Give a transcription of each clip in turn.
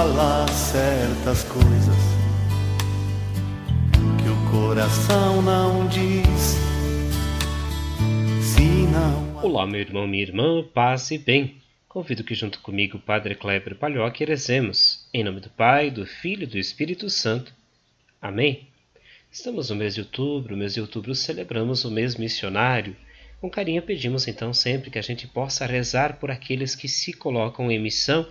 fala certas coisas que o coração não diz. Se não. Olá, meu irmão, minha irmã, paz e bem. Convido que junto comigo o Padre Kleber Palhoque rezemos. Em nome do Pai, do Filho e do Espírito Santo. Amém. Estamos no mês de outubro, mês de outubro celebramos o mês missionário. Com carinho pedimos então sempre que a gente possa rezar por aqueles que se colocam em missão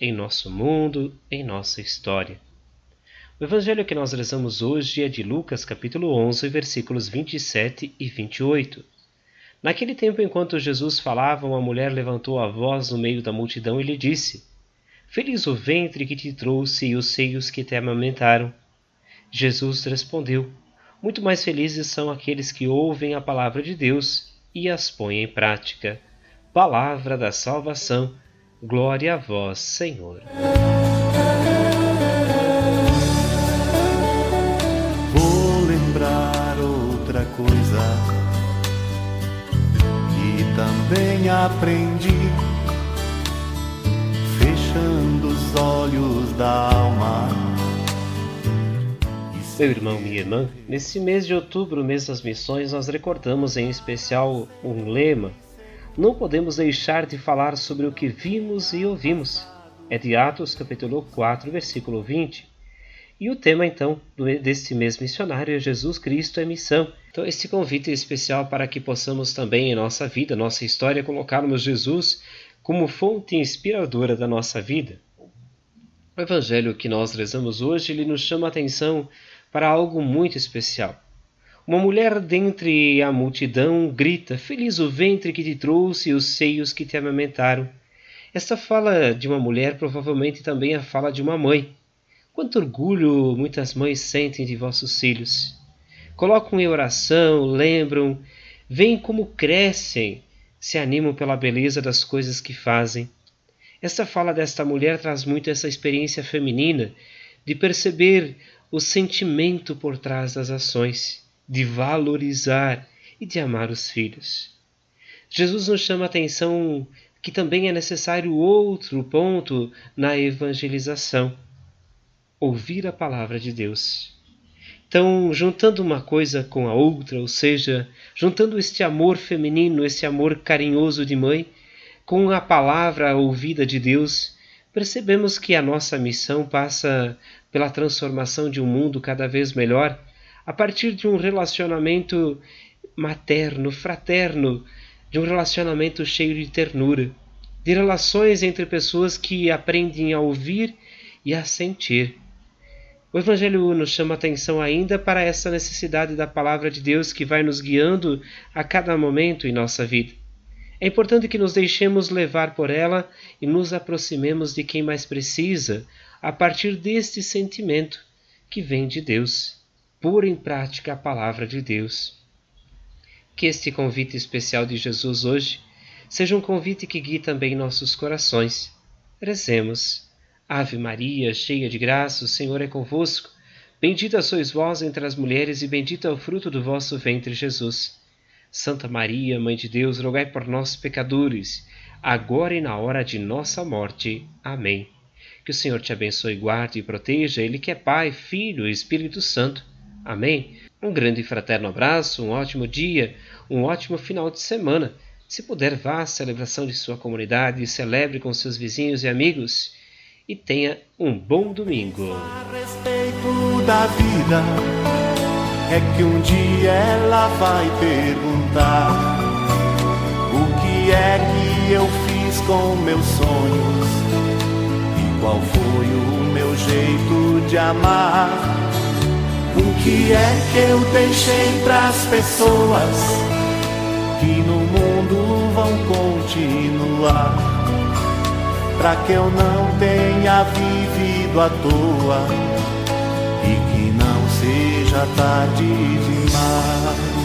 em nosso mundo, em nossa história. O evangelho que nós rezamos hoje é de Lucas, capítulo 11, versículos 27 e 28. Naquele tempo, enquanto Jesus falava, uma mulher levantou a voz no meio da multidão e lhe disse: Feliz o ventre que te trouxe e os seios que te amamentaram. Jesus respondeu: Muito mais felizes são aqueles que ouvem a palavra de Deus e as põem em prática. Palavra da salvação. Glória a vós, Senhor. Vou lembrar outra coisa que também aprendi, fechando os olhos da alma meu irmão, minha irmã, nesse mês de outubro, mês das missões, nós recordamos em especial um lema. Não podemos deixar de falar sobre o que vimos e ouvimos. É de Atos, capítulo 4, versículo 20. E o tema, então, deste mês missionário é Jesus Cristo é missão. Então, este convite é especial para que possamos também, em nossa vida, nossa história, colocarmos Jesus como fonte inspiradora da nossa vida. O evangelho que nós rezamos hoje, ele nos chama a atenção para algo muito especial. Uma mulher dentre a multidão grita: Feliz o ventre que te trouxe e os seios que te amamentaram. Esta fala de uma mulher provavelmente também é a fala de uma mãe. Quanto orgulho muitas mães sentem de vossos filhos. Colocam em oração, lembram, veem como crescem, se animam pela beleza das coisas que fazem. Esta fala desta mulher traz muito essa experiência feminina de perceber o sentimento por trás das ações, de valorizar e de amar os filhos. Jesus nos chama a atenção que também é necessário outro ponto na evangelização: ouvir a palavra de Deus. Então, juntando uma coisa com a outra, ou seja, juntando este amor feminino, esse amor carinhoso de mãe, com a palavra ouvida de Deus, percebemos que a nossa missão passa pela transformação de um mundo cada vez melhor a partir de um relacionamento materno, fraterno, de um relacionamento cheio de ternura, de relações entre pessoas que aprendem a ouvir e a sentir. O Evangelho nos chama atenção ainda para essa necessidade da palavra de Deus que vai nos guiando a cada momento em nossa vida. É importante que nos deixemos levar por ela e nos aproximemos de quem mais precisa, a partir deste sentimento que vem de Deus, pôr em prática a palavra de Deus. Que este convite especial de Jesus hoje seja um convite que guie também nossos corações. Rezemos. Ave Maria, cheia de graça, o Senhor é convosco. Bendita sois vós entre as mulheres, e bendito é o fruto do vosso ventre, Jesus. Santa Maria, Mãe de Deus, rogai por nós, pecadores, agora e na hora de nossa morte. Amém. Que o Senhor te abençoe, guarde e proteja, Ele que é Pai, Filho e Espírito Santo. Amém. Um grande e fraterno abraço, um ótimo dia, um ótimo final de semana. Se puder, vá à celebração de sua comunidade, celebre com seus vizinhos e amigos e tenha um bom domingo. A respeito da vida é que um dia ela vai perguntar o que é que eu fiz com meus sonhos e qual foi o meu jeito de amar. O que é que eu deixei pras pessoas que no mundo vão continuar? Pra que eu não tenha vivido à toa e que não seja tarde demais.